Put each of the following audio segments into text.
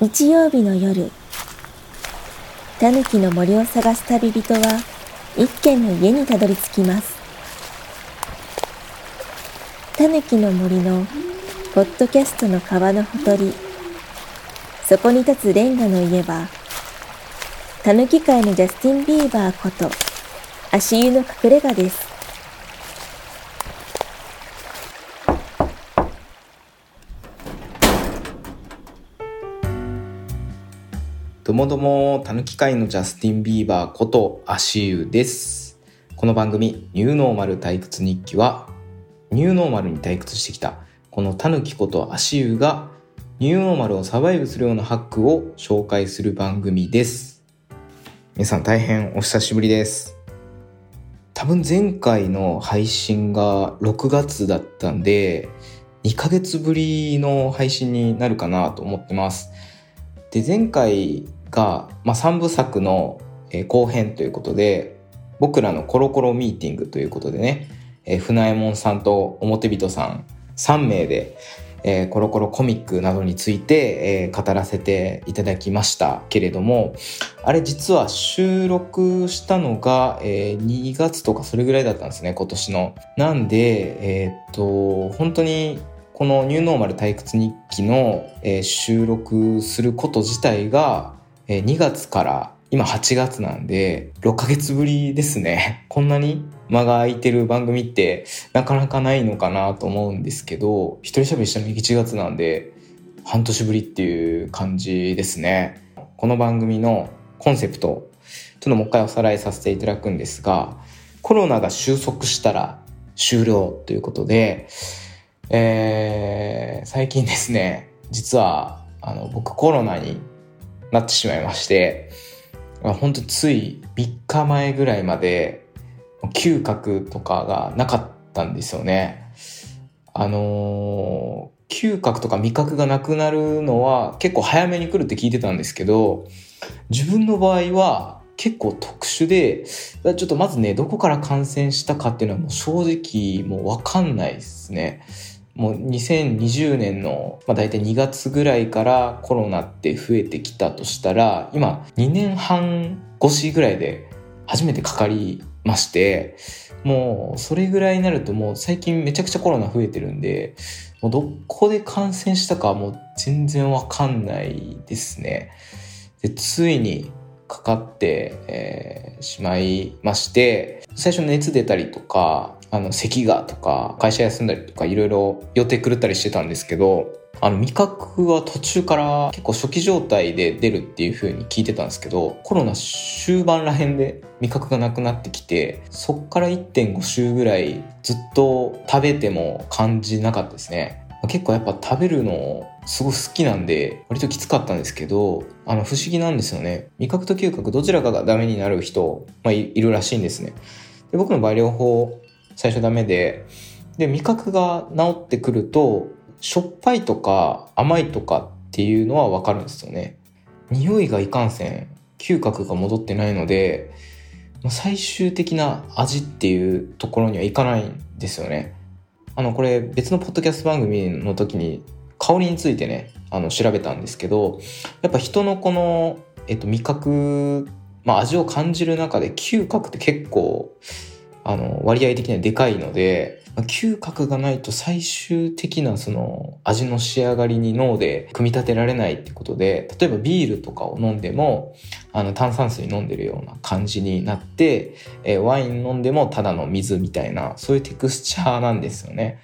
日曜日の夜タヌキの森を探す旅人は一軒の家にたどり着きます。タヌキの森のポッドキャストの川のほとりそこに立つレンガの家はタヌキ界のジャスティン・ビーバーこと足湯の隠れ家です。どもども、たぬき界のジャスティン・ビーバーこと足湯です。この番組、ニューノーマル退屈日記は、ニューノーマルに退屈してきた、このたぬきこと足湯が、ニューノーマルをサバイブするようなハックを紹介する番組です。皆さん大変お久しぶりです。多分前回の配信が6月だったんで、2ヶ月ぶりの配信になるかなと思ってます。で、前回が、まあ、3部作の、後編ということで、僕らのコロコロミーティングということでね、え船右衛門さんと表人さん3名で、えー、コロコロコミックなどについて、えー、語らせていただきましたけれども、あれ実は収録したのが、えー、2月とかそれぐらいだったんですね、今年の。なんで、えー、っと、本当にこのニューノーマル退屈日記の、え、収録すること自体が、え、2月から今8月なんで6ヶ月ぶりですね。こんなに間が空いてる番組ってなかなかないのかなと思うんですけど、一人喋りしたの1月なんで半年ぶりっていう感じですね。この番組のコンセプト、ちょっともう一回おさらいさせていただくんですが、コロナが収束したら終了ということで、えー、最近ですね、実は、あの、僕コロナになってしまいまして、本当つい3日前ぐらいまで、嗅覚とかがなかったんですよね。あのー、嗅覚とか味覚がなくなるのは結構早めに来るって聞いてたんですけど、自分の場合は結構特殊で、ちょっとまずね、どこから感染したかっていうのはもう正直もうわかんないですね。もう2020年の、まあ、大体2月ぐらいからコロナって増えてきたとしたら、今2年半越しぐらいで初めてかかりまして、もうそれぐらいになるともう最近めちゃくちゃコロナ増えてるんで、もうどこで感染したかもう全然わかんないですね。で、ついにかかって、えー、しまいまして、最初熱出たりとか、あの、咳がとか、会社休んだりとか、いろいろ予定狂ったりしてたんですけど、あの、味覚は途中から結構初期状態で出るっていう風に聞いてたんですけど、コロナ終盤ら辺で味覚がなくなってきて、そっから1.5週ぐらいずっと食べても感じなかったですね。結構やっぱ食べるのすごく好きなんで、割ときつかったんですけど、あの、不思議なんですよね。味覚と嗅覚どちらかがダメになる人、まあ、いるらしいんですね。で僕の場合両方最初ダメで、で、味覚が治ってくると、しょっぱいとか甘いとかっていうのはわかるんですよね。匂いがいかんせん、嗅覚が戻ってないので、最終的な味っていうところにはいかないんですよね。あの、これ別のポッドキャスト番組の時に香りについてね、あの、調べたんですけど、やっぱ人のこの、えっと、味覚、まあ味を感じる中で嗅覚って結構あの、割合的にはでかいので、嗅覚がないと最終的なその味の仕上がりに脳で組み立てられないってことで、例えばビールとかを飲んでも、あの炭酸水飲んでるような感じになって、ワイン飲んでもただの水みたいな、そういうテクスチャーなんですよね。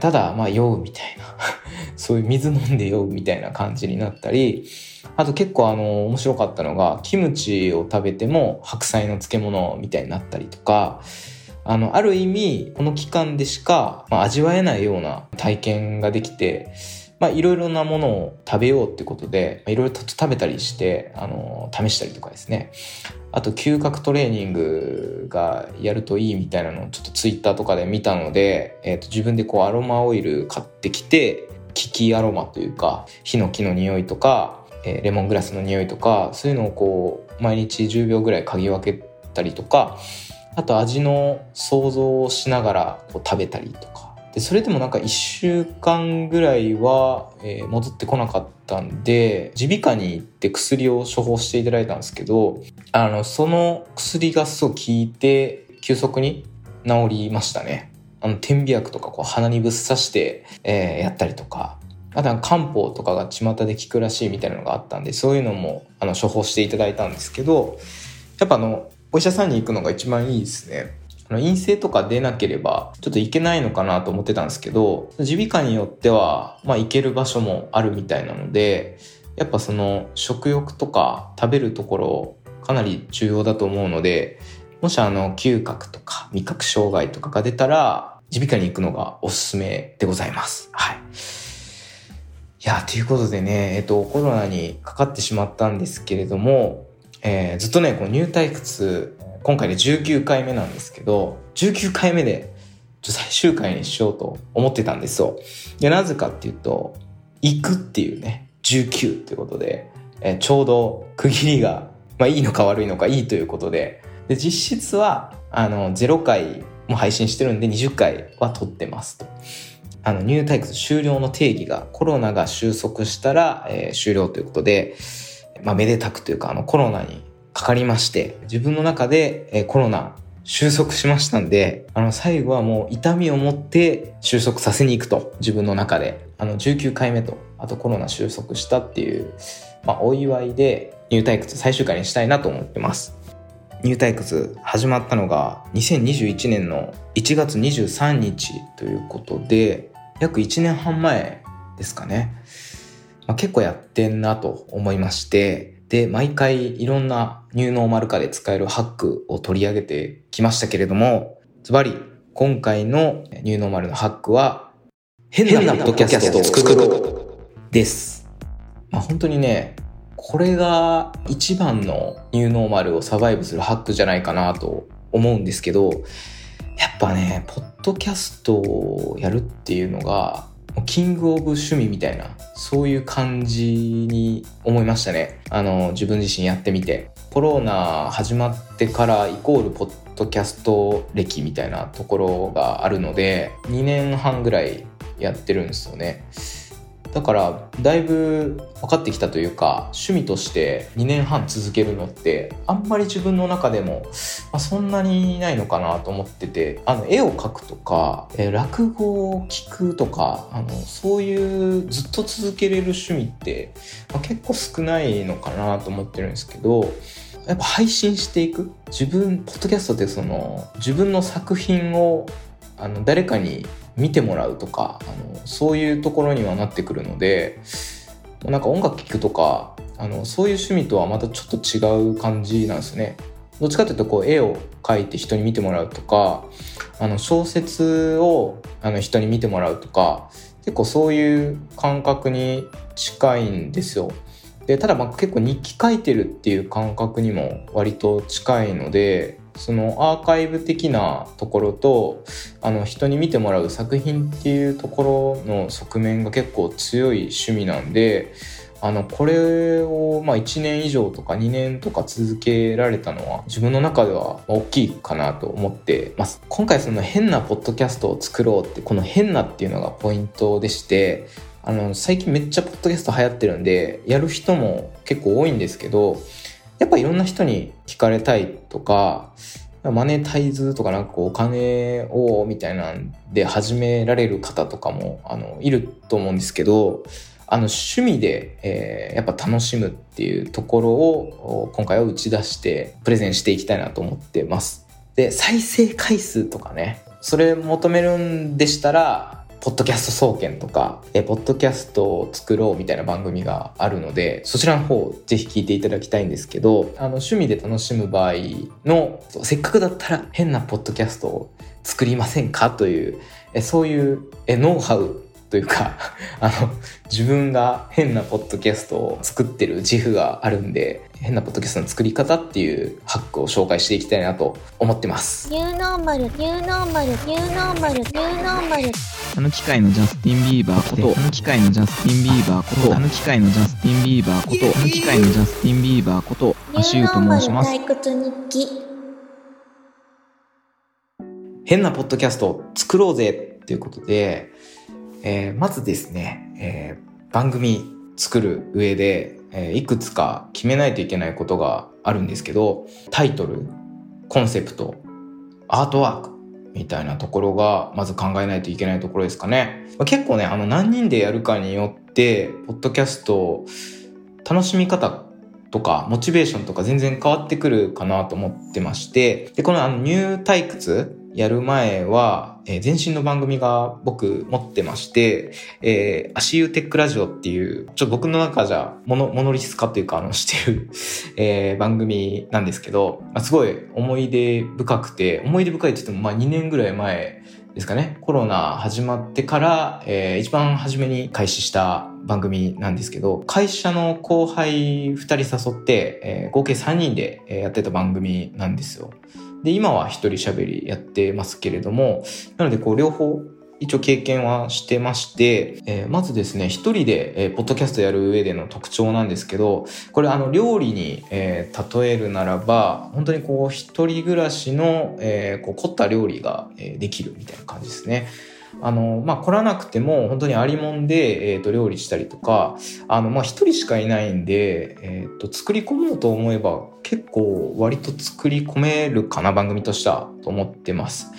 ただ、まあ酔うみたいな そういう水飲んで酔うみたいな感じになったり、あと結構あの、面白かったのが、キムチを食べても白菜の漬物みたいになったりとか、あの、ある意味、この期間でしか、まあ、味わえないような体験ができて、まあ、いろいろなものを食べようってことで、いろいろと食べたりして、あの、試したりとかですね。あと、嗅覚トレーニングがやるといいみたいなのをちょっとツイッターとかで見たので、えっ、ー、と、自分でこうアロマオイル買ってきて、キキアロマというか、ヒノキの匂いとか、えー、レモングラスの匂いとかそういうのをこう毎日10秒ぐらい嗅ぎ分けたりとかあと味の想像をしながらこう食べたりとか。でそれでもなんか1週間ぐらいは、えー、戻ってこなかったんで耳鼻科に行って薬を処方していただいたんですけどあのその薬がすごい効いて急速に治りましたね。あの点鼻薬とかこう鼻にぶっ刺して、えー、やったりとか。あとは漢方とかが巷で効くらしいみたいなのがあったんでそういうのもあの処方していただいたんですけどやっぱあのお医者さんに行くのが一番いいですねあの陰性とか出なければちょっと行けないのかなと思ってたんですけど耳鼻科によっては、まあ、行ける場所もあるみたいなのでやっぱその食欲とか食べるところかなり重要だと思うのでもしあの嗅覚とか味覚障害とかが出たら耳鼻科に行くのがおすすめでございます。はい。いや、ということでね、えっと、コロナにかかってしまったんですけれども、えー、ずっとね、この入退屈今回で19回目なんですけど、19回目で最終回にしようと思ってたんですよ。で、なぜかっていうと、行くっていうね、19っていうことで、えー、ちょうど区切りが、まあいいのか悪いのかいいということで、で、実質は、あの、0回も配信してるんで20回は撮ってますと。あの、入退屈終了の定義がコロナが収束したら、えー、終了ということで、まあ、めでたくというか、あの、コロナにかかりまして、自分の中で、えコロナ収束しましたんで、あの、最後はもう痛みを持って収束させに行くと、自分の中で。あの、19回目と、あとコロナ収束したっていう、まあ、お祝いで入退屈最終回にしたいなと思ってます。入退屈始まったのが2021年の1月23日ということで、約1年半前ですかね。まあ、結構やってんなと思いまして、で、毎回いろんなニューノーマル化で使えるハックを取り上げてきましたけれども、ズバリ、今回のニューノーマルのハックは、変なポッドキャストを作ろうです。まあ、本当にね、これが一番のニューノーマルをサバイブするハックじゃないかなと思うんですけど、やっぱね、ポッドキャストをやるっていうのが、キングオブ趣味みたいな、そういう感じに思いましたね。あの、自分自身やってみて。コロナ始まってからイコールポッドキャスト歴みたいなところがあるので、2年半ぐらいやってるんですよね。だからだいぶ分かってきたというか趣味として2年半続けるのってあんまり自分の中でも、まあ、そんなにないのかなと思っててあの絵を描くとか、え落語を聞くとかあのそういうずっと続けれる趣味って、まあ、結構少ないのかなと思ってるんですけどやっぱ配信していく自分ポッドキャストってその自分の作品をあの誰かに見てもらうとかあのそういうところにはなってくるのでなんか音楽聴くとかあのそういう趣味とはまたちょっと違う感じなんですね。どっちかというとこう絵を描いて人に見てもらうとかあの小説をあの人に見てもらうとか結構そういう感覚に近いんですよ。でただまあ結構日記書いてるっていう感覚にも割と近いのでそのアーカイブ的なところとあの人に見てもらう作品っていうところの側面が結構強い趣味なんであのこれをまあ1年以上とか2年とか続けられたのは自分の中では大きいかなと思ってます。今回その変なポッドキャストを作ろうってこの変なっていうのがポイントでしてあの最近めっちゃポッドキャスト流行ってるんでやる人も結構多いんですけどやっぱいろんな人に聞かれたいとか、マネタイズとかなんかお金をみたいなんで始められる方とかもあのいると思うんですけど、あの趣味で、えー、やっぱ楽しむっていうところを今回は打ち出してプレゼンしていきたいなと思ってます。で、再生回数とかね、それ求めるんでしたら、ポッドキャスト総研とか、えポッドキャストを作ろうみたいな番組があるので、そちらの方ぜひ聞いていただきたいんですけど、あの趣味で楽しむ場合の、せっかくだったら変なポッドキャストを作りませんか？という、えそういうえノウハウというか あの、自分が変なポッドキャストを作ってる自負があるんで、変なポッドキャストの作り方っていうハックを紹介していきたいなと思ってます。ニューノーマル、ニューノーマル、ニューノーマル、ニューノーマル。あの機械のジャスティン・ビーバーこと、あの機械のジャスティン・ビーバーこと、あの機械のジャスティン・ビーバーこと、あの機械のジャスティン・ビーバーこと、アシューと申します。退屈日記。変なポッドキャスト作ろうぜっていうことで、えー、まずですね、えー、番組作る上で、えー、いくつか決めないといけないことがあるんですけど、タイトル、コンセプト、アートワーク、みたいなところが、まず考えないといけないところですかね。結構ね、あの、何人でやるかによって、ポッドキャスト、楽しみ方とか、モチベーションとか全然変わってくるかなと思ってまして、で、このあの、ニュー退屈やる前は、えー、前身の番組が僕持ってまして、えー、足湯テックラジオっていう、ちょっと僕の中じゃモノ、モノリス化っていうか、あの、してる えー、番組なんですけど、まあ、すごい思い出深くて、思い出深いって言っても、まあ2年ぐらい前ですかね、コロナ始まってから、えー、一番初めに開始した番組なんですけど、会社の後輩2人誘って、えー、合計3人でやってた番組なんですよ。で、今は一人喋りやってますけれども、なのでこう両方一応経験はしてまして、えー、まずですね、一人で、えー、ポッドキャストやる上での特徴なんですけど、これあの料理に、えー、例えるならば、本当にこう一人暮らしの、えー、こう凝った料理が、えー、できるみたいな感じですね。あの、まあ、来らなくても、本当にありもんで、えっ、ー、と、料理したりとか、あの、まあ、一人しかいないんで、えっ、ー、と、作り込もうと思えば、結構割と作り込めるかな、番組としては、と思ってます。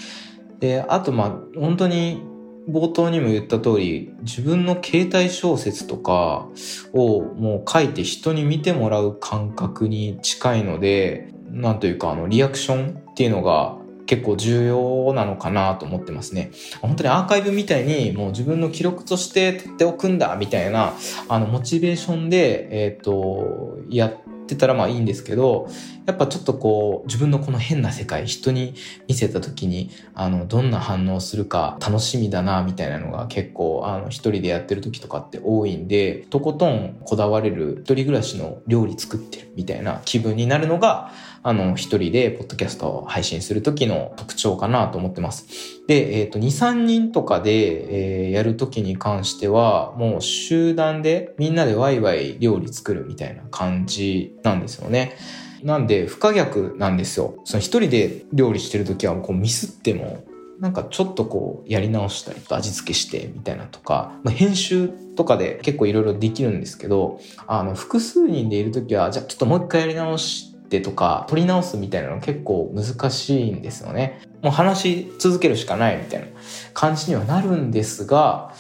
で、あと、まあ、本当に、冒頭にも言った通り、自分の携帯小説とかをもう書いて人に見てもらう感覚に近いので、なんというか、あの、リアクションっていうのが結構重要なのかなと思ってますね。本当にアーカイブみたいにもう自分の記録として取っておくんだみたいな、あの、モチベーションで、えっ、ー、と、やってたらまあいいんですけど、やっぱちょっとこう、自分のこの変な世界、人に見せた時に、あの、どんな反応するか楽しみだな、みたいなのが結構、あの、一人でやってる時とかって多いんで、とことんこだわれる一人暮らしの料理作ってるみたいな気分になるのが、あの、一人でポッドキャストを配信する時の特徴かなと思ってます。で、えっ、ー、と、2、3人とかで、えー、やる時に関しては、もう集団でみんなでワイワイ料理作るみたいな感じなんですよね。なんで、不可逆なんですよ。その一人で料理してる時は、こうミスっても、なんかちょっとこうやり直したり味付けしてみたいなとか、まあ、編集とかで結構いろいろできるんですけど、あの、複数人でいる時は、じゃあちょっともう一回やり直してとか、取り直すみたいなの結構難しいんですよね。もう話し続けるしかないみたいな感じにはなるんですが、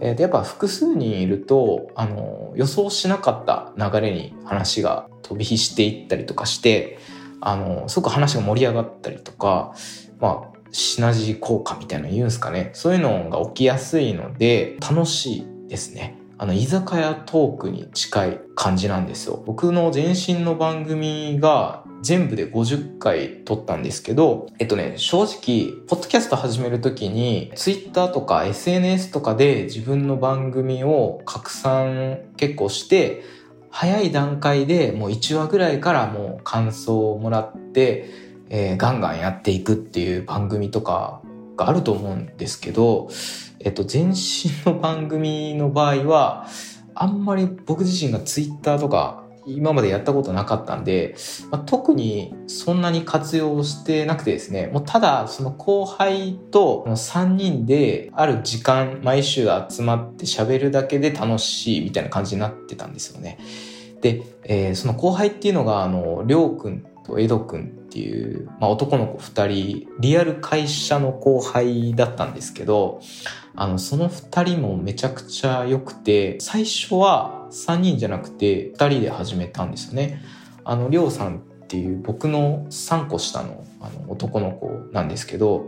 えー、やっぱ複数人いると、あの、予想しなかった流れに話が飛び火していったりとかして、あの、すごく話が盛り上がったりとか、まあ、シナジー効果みたいなの言うんですかね。そういうのが起きやすいので、楽しいですね。あの、居酒屋トークに近い感じなんですよ。僕の前身の番組が全部で50回撮ったんですけど、えっとね、正直、ポッドキャスト始めるときに、Twitter とか SNS とかで自分の番組を拡散結構して、早い段階でもう1話ぐらいからもう感想をもらって、えー、ガンガンやっていくっていう番組とかがあると思うんですけど、えっと、前身の番組の場合は、あんまり僕自身が Twitter とか今までやったことなかったんで、まあ、特にそんなに活用してなくてですね、もうただその後輩と3人である時間毎週集まって喋るだけで楽しいみたいな感じになってたんですよね。で、えー、その後輩っていうのが、あの、りょうくんとエドくんっていう、まあ、男の子2人、リアル会社の後輩だったんですけど、あの、その2人もめちゃくちゃ良くて、最初は3人じゃなくて2人で始めたんですよね。あの、りょうさんっていう僕の3個下のあの男の子なんですけど、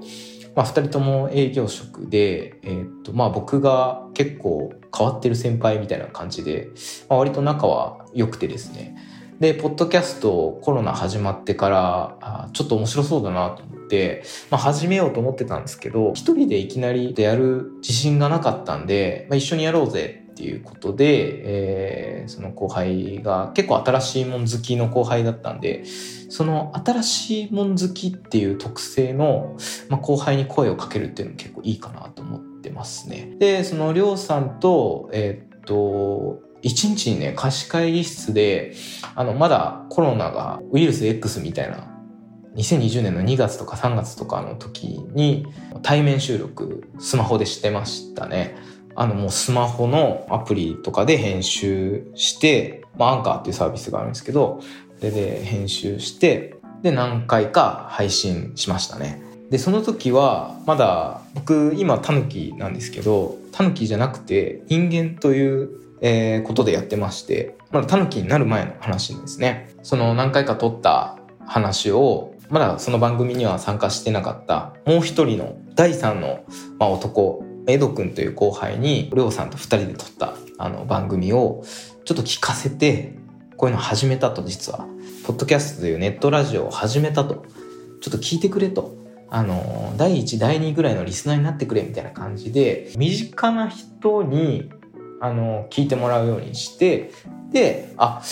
まあ、2人とも営業職で、えー、っとまあ、僕が結構変わってる先輩みたいな感じで、まあ、割と仲は良くてですねで、ポッドキャストコロナ始まってから、ちょっと面白そうだなと思って、まあ始めようと思ってたんですけど、一人でいきなりやる自信がなかったんで、まあ、一緒にやろうぜっていうことで、えー、その後輩が結構新しいもん好きの後輩だったんで、その新しいもん好きっていう特性の、まあ、後輩に声をかけるっていうのも結構いいかなと思ってますね。で、そのりょうさんと、えー、っと、一日にね、貸し会議室で、あの、まだコロナがウイルス X みたいな2020年の2月とか3月とかの時に対面収録スマホでしてましたね。あのもうスマホのアプリとかで編集して、まあアンカーっていうサービスがあるんですけど、でで編集して、で何回か配信しましたね。で、その時はまだ僕今タヌキなんですけど、タヌキじゃなくて人間というえー、ことでやってまして、まだタヌキになる前の話ですね。その何回か撮った話を、まだその番組には参加してなかった、もう一人の第三の、まあ、男、エド君という後輩に、りょうさんと二人で撮ったあの番組を、ちょっと聞かせて、こういうの始めたと実は。ポッドキャストというネットラジオを始めたと。ちょっと聞いてくれと。あの、第1、第2ぐらいのリスナーになってくれみたいな感じで、身近な人にあの、聞いてもらうようにして、で、あ、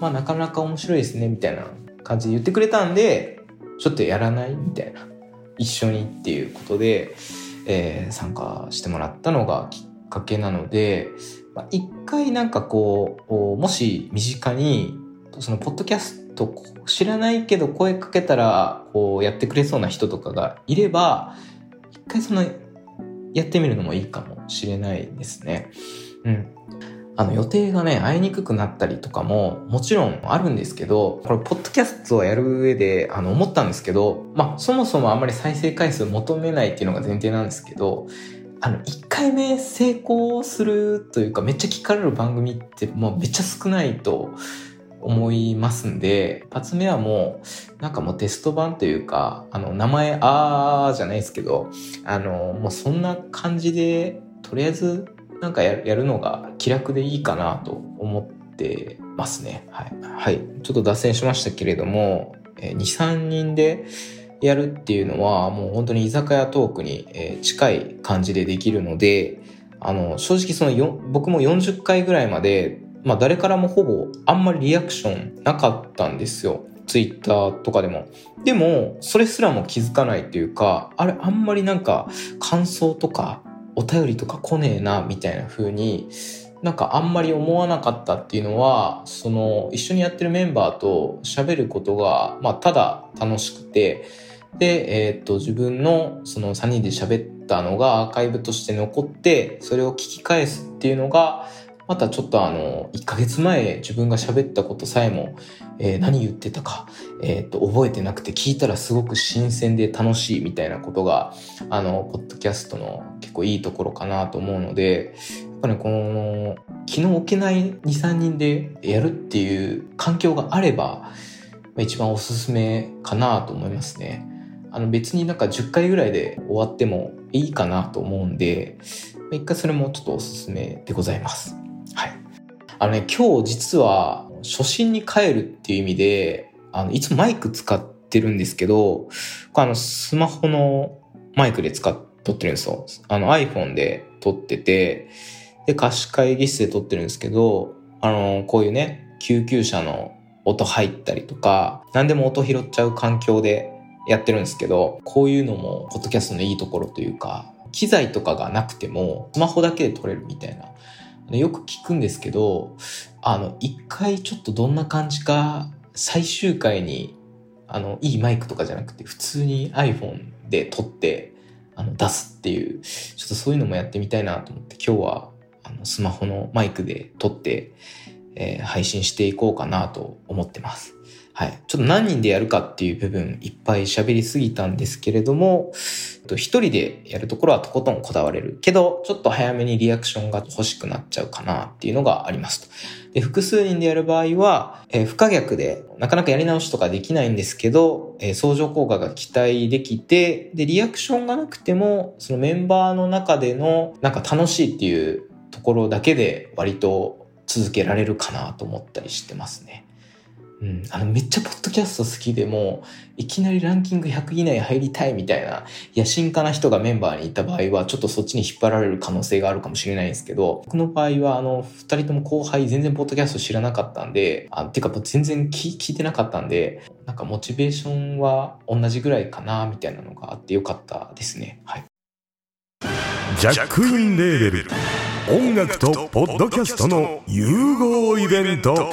まあなかなか面白いですね、みたいな感じで言ってくれたんで、ちょっとやらない？みたいな。一緒にっていうことで、えー、参加してもらったのがきっかけなので、まあ、一回なんかこう、もし身近に、そのポッドキャスト知らないけど声かけたら、こうやってくれそうな人とかがいれば、一回その、やってみるのもいいかもしれないですね。うん。あの予定がね、会いにくくなったりとかももちろんあるんですけど、これ、ポッドキャストをやる上で、あの、思ったんですけど、まあ、そもそもあんまり再生回数求めないっていうのが前提なんですけど、あの、1回目成功するというか、めっちゃ聞かれる番組ってもうめっちゃ少ないと思いますんで、一発目はもう、なんかもうテスト版というか、あの、名前、あーじゃないですけど、あの、もうそんな感じで、とりあえずなんかやるのが気楽でいいかなと思ってますね。はい。はい。ちょっと脱線しましたけれども、え2、3人でやるっていうのはもう本当に居酒屋トークに近い感じでできるので、あの、正直その、僕も40回ぐらいまで、まあ誰からもほぼあんまりリアクションなかったんですよ。ツイッターとかでも。でも、それすらも気づかないっていうか、あれあんまりなんか感想とかお便りとか来ねえな、みたいな風に、なんかあんまり思わなかったっていうのは、その一緒にやってるメンバーと喋ることが、まあただ楽しくて、で、えー、っと、自分のその3人で喋ったのがアーカイブとして残って、それを聞き返すっていうのが、またちょっとあの、1ヶ月前自分が喋ったことさえも、えー、何言ってたか、えっ、と、覚えてなくて聞いたらすごく新鮮で楽しいみたいなことが、あの、ポッドキャストの結構いいところかなと思うので、やっぱね、この、気の置けない2、3人でやるっていう環境があれば、一番おすすめかなと思いますね。あの別になんか10回ぐらいで終わってもいいかなと思うんで、一回それもちょっとおすすめでございます。あのね、今日実は初心に帰るっていう意味で、あの、いつもマイク使ってるんですけど、あの、スマホのマイクで使っ、撮ってるんですよ。あの iPhone で撮ってて、で、貸し会議室で撮ってるんですけど、あの、こういうね、救急車の音入ったりとか、何でも音拾っちゃう環境でやってるんですけど、こういうのも、ポッドキャストのいいところというか、機材とかがなくても、スマホだけで撮れるみたいなよく聞くんですけど、あの、一回ちょっとどんな感じか、最終回に、あの、いいマイクとかじゃなくて、普通に iPhone で撮って、あの、出すっていう、ちょっとそういうのもやってみたいなと思って、今日は、あの、スマホのマイクで撮って、えー、配信していこうかなと思ってます。はい。ちょっと何人でやるかっていう部分いっぱい喋りすぎたんですけれども、一人でやるところはとことんこだわれるけど、ちょっと早めにリアクションが欲しくなっちゃうかなっていうのがありますと。で、複数人でやる場合は、えー、不可逆で、なかなかやり直しとかできないんですけど、えー、相乗効果が期待できて、で、リアクションがなくても、そのメンバーの中での、なんか楽しいっていうところだけで割と続けられるかなと思ったりしてますね。うん、あの、めっちゃポッドキャスト好きでも、いきなりランキング100以内入りたいみたいな、野心家な人がメンバーにいた場合は、ちょっとそっちに引っ張られる可能性があるかもしれないんですけど、僕の場合は、あの、二人とも後輩全然ポッドキャスト知らなかったんで、あていうか、全然聞聞いてなかったんで、なんかモチベーションは同じぐらいかな、みたいなのがあってよかったですね。はい。ジャックインレーベル。音楽とポッドキャストの融合イベント。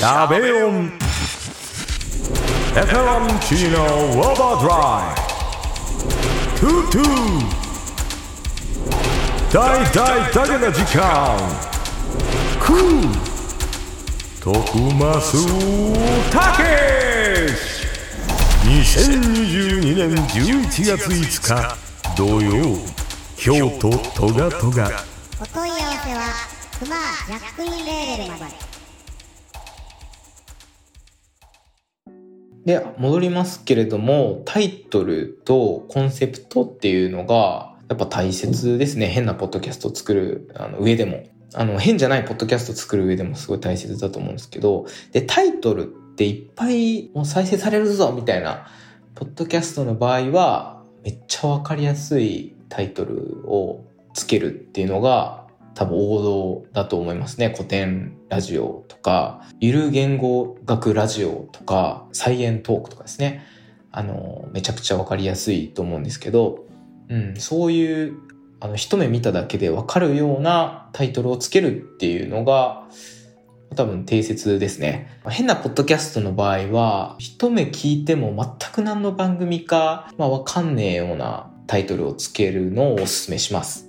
しゃべ音ペペロンチーノウォーバードライトゥトゥ大大だけな時間。クー。徳増たけし2022年11月5日土曜京都トガトガ。お問い合わせはクマジャックインレーベルまで。で、戻りますけれども、タイトルとコンセプトっていうのが、やっぱ大切ですね。変なポッドキャストを作るあの上でも。あの、変じゃないポッドキャストを作る上でもすごい大切だと思うんですけど、で、タイトルっていっぱいもう再生されるぞみたいな、ポッドキャストの場合は、めっちゃわかりやすいタイトルをつけるっていうのが多分王道だと思いますね。古典ラジオとか、ゆる言語学ラジオとか、サイエントークとかですね。あの、めちゃくちゃわかりやすいと思うんですけど、うん、そういう、あの、一目見ただけでわかるようなタイトルをつけるっていうのが、多分定説ですね。変なポッドキャストの場合は、一目聞いても全く何の番組か、まあわかんねえようなタイトルをつけるのをお勧めします。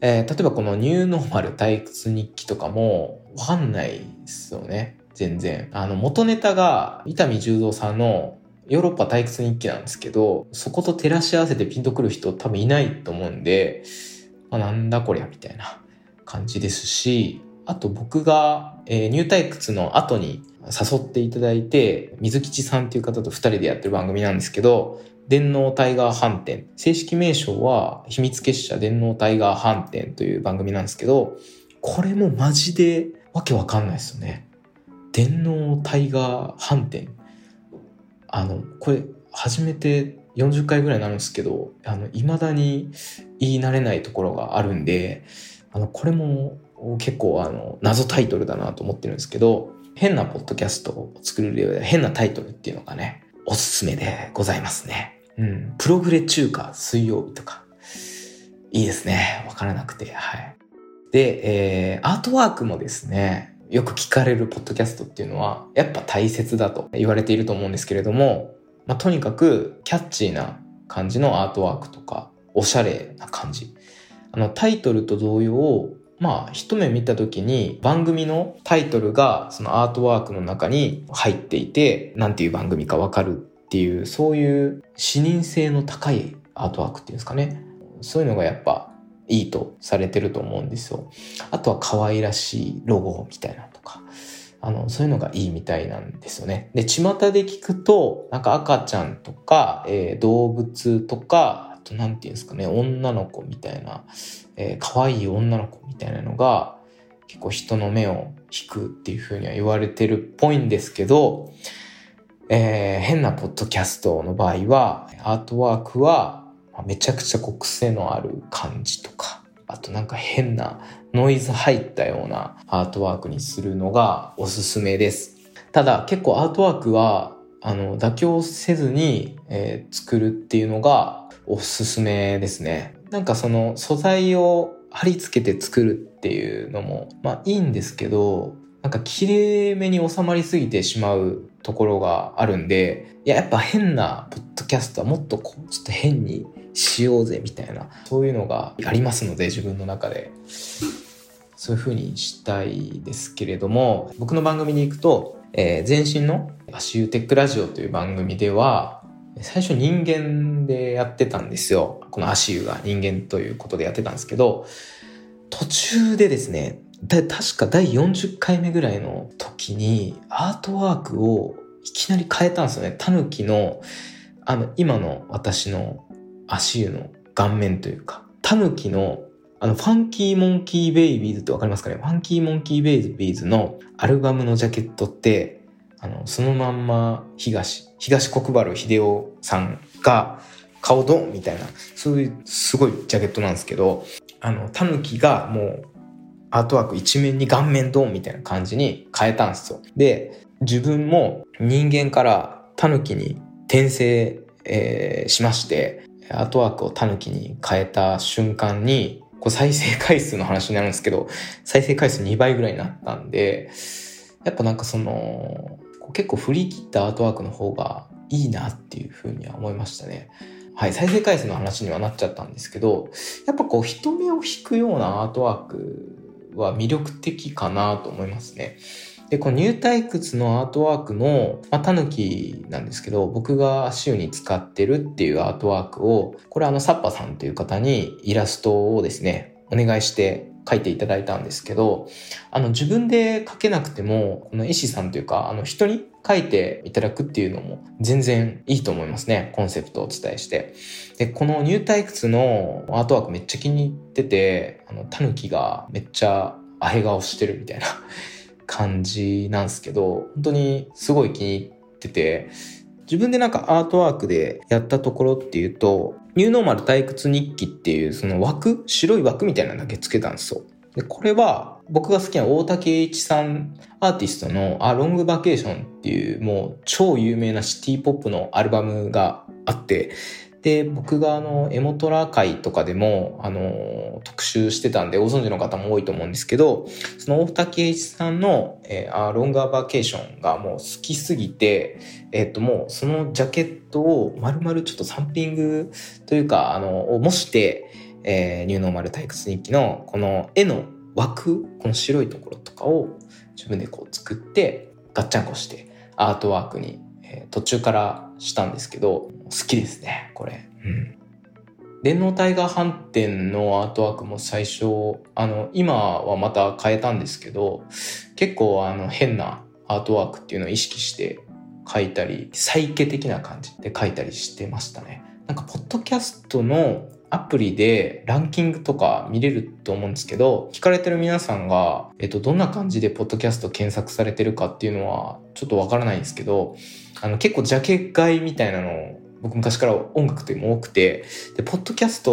えー、例えばこのニューノーマル退屈日記とかもわかんないですよね。全然。あの、元ネタが伊丹十三さんのヨーロッパ退屈日記なんですけど、そこと照らし合わせてピンとくる人多分いないと思うんで、あ、なんだこりゃみたいな感じですし、あと僕が、えー、ニュー退屈の後に誘っていただいて、水吉さんっていう方と二人でやってる番組なんですけど、電脳タイガー飯店。正式名称は秘密結社電脳タイガー飯店という番組なんですけど、これもマジでわけわかんないですよね。電脳タイガー飯店。あの、これ初めて40回ぐらいになるんですけど、あの、未だに言い慣れないところがあるんで、あの、これも結構あの、謎タイトルだなと思ってるんですけど、変なポッドキャストを作る上で変なタイトルっていうのがね、おすすめでございますね。うん。プログレ中華水曜日とか。いいですね。わからなくて。はい。で、えー、アートワークもですね、よく聞かれるポッドキャストっていうのは、やっぱ大切だと言われていると思うんですけれども、まあ、とにかくキャッチーな感じのアートワークとか、おしゃれな感じ。あの、タイトルと同様、まあ、一目見た時に番組のタイトルがそのアートワークの中に入っていて、なんていう番組かわかるっていう、そういう視認性の高いアートワークっていうんですかね。そういうのがやっぱいいとされてると思うんですよ。あとは可愛らしいロゴみたいなとか。あの、そういうのがいいみたいなんですよね。で、巷で聞くと、なんか赤ちゃんとか、えー、動物とか、あとなんていうんですかね、女の子みたいな、えー、可愛い女の子みたいなのが、結構人の目を引くっていうふうには言われてるっぽいんですけど、えー、変なポッドキャストの場合は、アートワークはめちゃくちゃこう癖のある感じとか、あとなんか変なノイズ入ったようなアートワークにするのがおすすめです。ただ結構アートワークはあの妥協せずに、えー、作るっていうのがおすすめですね。なんかその素材を貼り付けて作るっていうのもまあいいんですけど、なんか綺麗めに収まりすぎてしまうところがあるんで、いや、やっぱ変なポッドキャストはもっとこう、ちょっと変にしようぜみたいな、そういうのがありますので、自分の中で。そういう風にしたいですけれども、僕の番組に行くと、えー、前身の足湯テックラジオという番組では、最初人間でやってたんですよ。この足湯が人間ということでやってたんですけど、途中でですね、確か第40回目ぐらいの時にアートワークをいきなり変えたんですよね。タヌキの、あの、今の私の足湯の顔面というか、タヌキのあの、ファンキーモンキーベイビーズってわかりますかね？ファンキーモンキーベイビーズのアルバムのジャケットって、あの、そのまんま東、東国原秀夫さんが顔ドンみたいな、そういうすごいジャケットなんですけど、あの、タヌキがもうアートワーク一面に顔面ドンみたいな感じに変えたんですよ。で、自分も人間からタヌキに転生、えー、しまして、アートワークをタヌキに変えた瞬間に、こう再生回数の話になるんですけど、再生回数2倍ぐらいになったんで、やっぱなんかその、結構振り切ったアートワークの方がいいなっていうふうには思いましたね。はい、再生回数の話にはなっちゃったんですけど、やっぱこう人目を引くようなアートワークは魅力的かなと思いますね。で、この入退屈のアートワークの、まあ、タヌキなんですけど、僕が週に使ってるっていうアートワークを、これあの、サッパさんという方にイラストをですね、お願いして書いていただいたんですけど、あの自分で書けなくても、この医師さんというか、あの人に書いていただくっていうのも全然いいと思いますね。コンセプトをお伝えして。で、この入退屈のアートワークめっちゃ気に入ってて、あの、タヌキがめっちゃアヘ顔してるみたいな感じなんですけど、本当にすごい気に入ってて、自分でなんかアートワークでやったところっていうと、ニューノーマル退屈日記っていうその枠、白い枠みたいなのだけつけたんですよ。で、これは僕が好きな大竹一さんアーティストのあ、ロングバケーションっていうもう超有名なシティポップのアルバムがあって、で、僕があの、エモトラ会とかでも、あの、特集してたんで、ご存知の方も多いと思うんですけど、その大竹栄一さんの、えー、あロンガーバケーションがもう好きすぎて、えっ、ともうそのジャケットを丸々ちょっとサンピングというか、あの、を模して、えー、ニューノーマル退屈日記のこの絵の枠、この白いところとかを自分でこう作って、ガッチャンコしてアートワークに、えー、途中からしたんですけど、好きですね、これ。うん。電脳タイガー飯店のアートワークも最初、あの、今はまた変えたんですけど、結構あの変なアートワークっていうのを意識して書いたり、サイケ的な感じで書いたりしてましたね。なんか、ポッドキャストのアプリでランキングとか見れると思うんですけど、聞かれてる皆さんが、えっと、どんな感じでポッドキャスト検索されてるかっていうのは、ちょっとわからないんですけど、あの、結構ジャケ買いみたいなの僕昔から音楽っても多くて、で、ポッドキャスト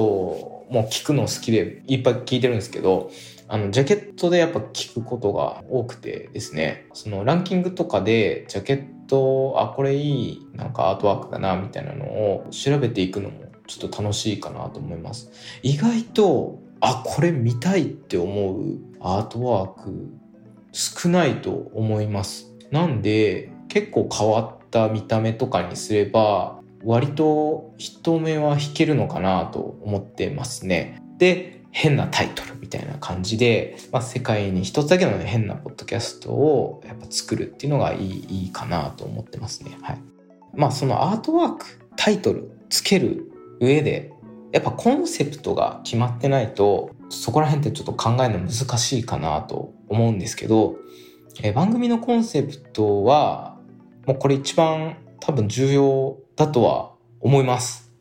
も聞くの好きでいっぱい聞いてるんですけど、あの、ジャケットでやっぱ聞くことが多くてですね、そのランキングとかでジャケット、あ、これいい、なんかアートワークだな、みたいなのを調べていくのもちょっと楽しいかなと思います。意外と、あ、これ見たいって思うアートワーク少ないと思います。なんで、結構変わった見た目とかにすれば、割と人目は引けるのかなと思ってますね。で、変なタイトルみたいな感じで、まあ、世界に一つだけの、ね、変なポッドキャストをやっぱ作るっていうのがいいいいかなと思ってますね。はい。まあそのアートワーク、タイトルつける上で、やっぱコンセプトが決まってないと、そこら辺ってちょっと考えるの難しいかなと思うんですけど、え番組のコンセプトは、もうこれ一番多分重要だとは思います。